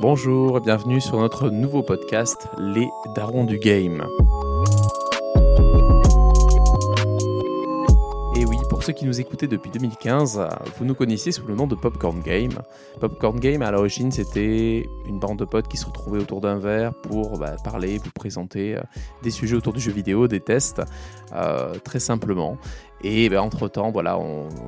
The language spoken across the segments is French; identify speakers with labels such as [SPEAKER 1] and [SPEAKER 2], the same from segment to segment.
[SPEAKER 1] Bonjour et bienvenue sur notre nouveau podcast Les Darons du Game. Et oui, pour ceux qui nous écoutaient depuis 2015, vous nous connaissiez sous le nom de Popcorn Game. Popcorn Game, à l'origine, c'était une bande de potes qui se retrouvaient autour d'un verre pour bah, parler, vous présenter euh, des sujets autour du jeu vidéo, des tests, euh, très simplement. Et ben, entre-temps, voilà,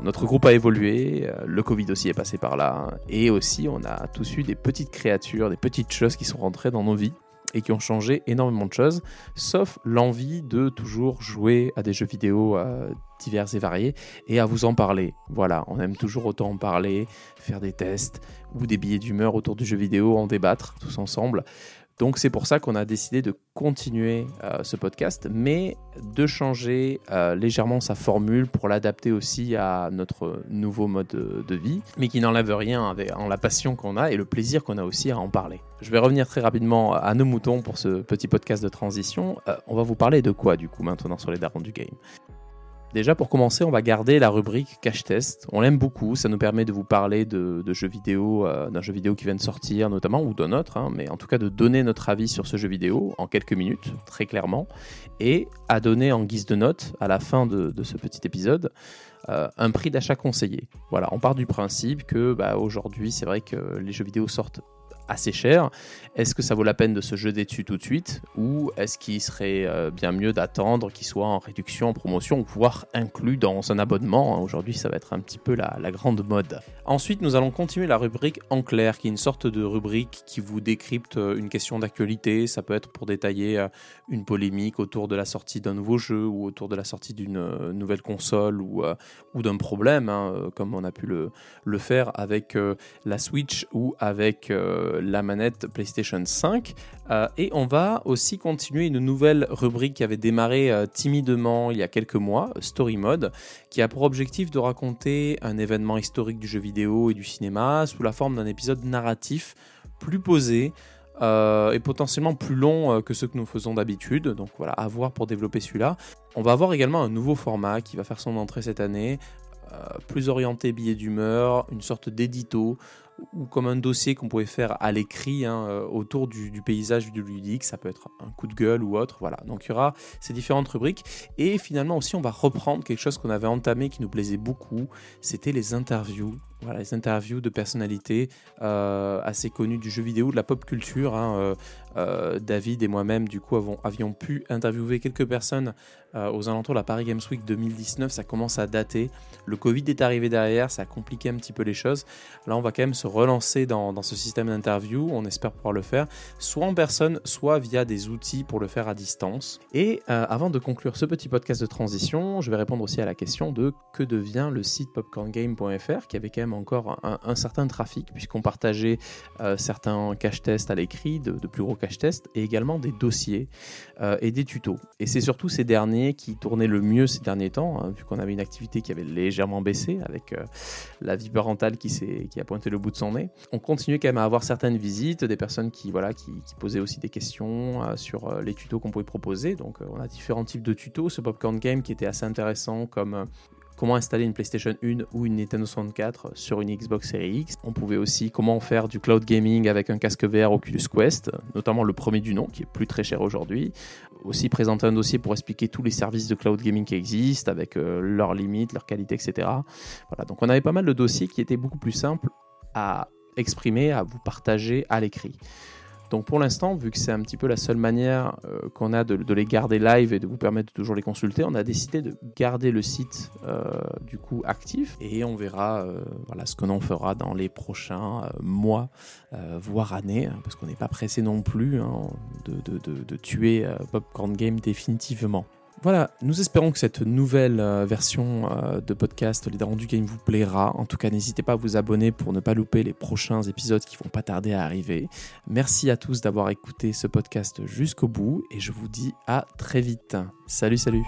[SPEAKER 1] notre groupe a évolué, euh, le Covid aussi est passé par là, et aussi on a tous eu des petites créatures, des petites choses qui sont rentrées dans nos vies et qui ont changé énormément de choses, sauf l'envie de toujours jouer à des jeux vidéo euh, divers et variés et à vous en parler. Voilà, on aime toujours autant en parler, faire des tests ou des billets d'humeur autour du jeu vidéo, en débattre tous ensemble. Donc c'est pour ça qu'on a décidé de continuer euh, ce podcast, mais de changer euh, légèrement sa formule pour l'adapter aussi à notre nouveau mode de, vie, mais qui n'enlève rien avec, en la passion qu'on a et le plaisir qu'on a aussi à en parler. Je vais revenir très rapidement à nos moutons pour ce petit podcast de transition. Euh, on va vous parler de quoi du coup maintenant sur les darons du game? Déjà, pour commencer, on va garder la rubrique cache test. On l'aime beaucoup, ça nous permet de vous parler de, jeux vidéo, euh, d'un jeu vidéo qui vient de sortir notamment, ou d'un autre, hein, mais en tout cas de donner notre avis sur ce jeu vidéo en quelques minutes, très clairement, et à donner en guise de note, à la fin de, ce petit épisode, euh, un prix d'achat conseillé. Voilà, on part du principe que bah, aujourd'hui, c'est vrai que les jeux vidéo sortent assez cher. Est-ce que ça vaut la peine de se jeter dessus tout de suite ou est-ce qu'il serait euh, bien mieux d'attendre qu'il soit en réduction, en promotion pouvoir inclus dans un abonnement? Hein? Aujourd'hui, ça va être un petit peu la, grande mode. Ensuite, nous allons continuer la rubrique en clair, qui est une sorte de rubrique qui vous décrypte euh, une question d'actualité. Ça peut être pour détailler euh, une polémique autour de la sortie d'un nouveau jeu ou autour de la sortie d'une nouvelle console ou, ou d'un problème, hein, comme on a pu le, le faire avec la Switch ou avec la manette PlayStation 5. Euh, et on va aussi continuer une nouvelle rubrique qui avait démarré euh, timidement il y a quelques mois, Story Mode, qui a pour objectif de raconter un événement historique du jeu vidéo et du cinéma sous la forme d'un épisode narratif plus posé. Euh, et potentiellement plus long que ce que nous faisons d'habitude. Donc voilà, à voir pour développer celui-là. On va avoir également un nouveau format qui va faire son entrée cette année, plus orienté billet d'humeur, une sorte d'édito ou comme un dossier qu'on pouvait faire à l'écrit hein, euh, autour du, paysage du ludique. Ça peut être un coup de gueule ou autre. Voilà. Donc il y aura ces différentes rubriques. Et finalement aussi, on va reprendre quelque chose qu'on avait entamé qui nous plaisait beaucoup. C'était les interviews. Voilà, les interviews de personnalités euh, assez connues du jeu vidéo, de la pop culture. Hein, euh, David et moi-même, du coup, avions pu interviewer quelques personnes aux alentours de la Paris Games Week 2019. Ça commence à dater. Le Covid est arrivé derrière, ça a compliqué un petit peu les choses. Là, on va quand même se relancer dans, ce système d'interview. On espère pouvoir le faire soit en personne, soit via des outils pour le faire à distance. Et euh, avant de conclure ce petit podcast de transition, je vais répondre aussi à la question de que devient le site popcorngame.fr qui avait quand même encore un, certain trafic puisqu'on partageait euh, certains cache tests à l'écrit, de, plus gros cache tests et également des dossiers euh, et des tutos. Et c'est surtout ces derniers qui tournaient le mieux ces derniers temps, hein, vu qu'on avait une activité qui avait légèrement baissé avec la vie parentale qui, qui a pointé le bout de son nez. On continue quand même à avoir certaines visites, des personnes qui, voilà, qui, posaient aussi des questions euh, sur euh, les tutos qu'on pouvait proposer. Donc euh, on a différents types de tutos. Ce Popcorn Game qui était assez intéressant comme comment installer une PlayStation 1 ou une Nintendo 64 sur une Xbox Series X. On pouvait aussi comment faire du cloud gaming avec un casque VR Oculus Quest, notamment le premier du nom qui est plus très cher aujourd'hui. Aussi présenter un dossier pour expliquer tous les services de cloud gaming qui existent avec leurs limites, leurs qualités, etc. Voilà, donc on avait pas mal de dossiers qui étaient beaucoup plus simples à exprimer, à vous partager à l'écrit. Donc pour l'instant, vu que c'est un petit peu la seule manière euh, qu'on a de, les garder live et de vous permettre de toujours les consulter, on a décidé de garder le site euh, du coup actif et on verra euh, voilà, ce que l'on fera dans les prochains mois, voire années, hein, parce qu'on n'est pas pressé non plus hein, de, de, de, tuer Popcorn Game définitivement. Voilà, nous espérons que cette nouvelle euh, version euh, de podcast Les Darons du Game vous plaira. En tout cas, n'hésitez pas à vous abonner pour ne pas louper les prochains épisodes qui vont pas tarder à arriver. Merci à tous d'avoir écouté ce podcast jusqu'au bout et je vous dis à très vite. Salut, salut.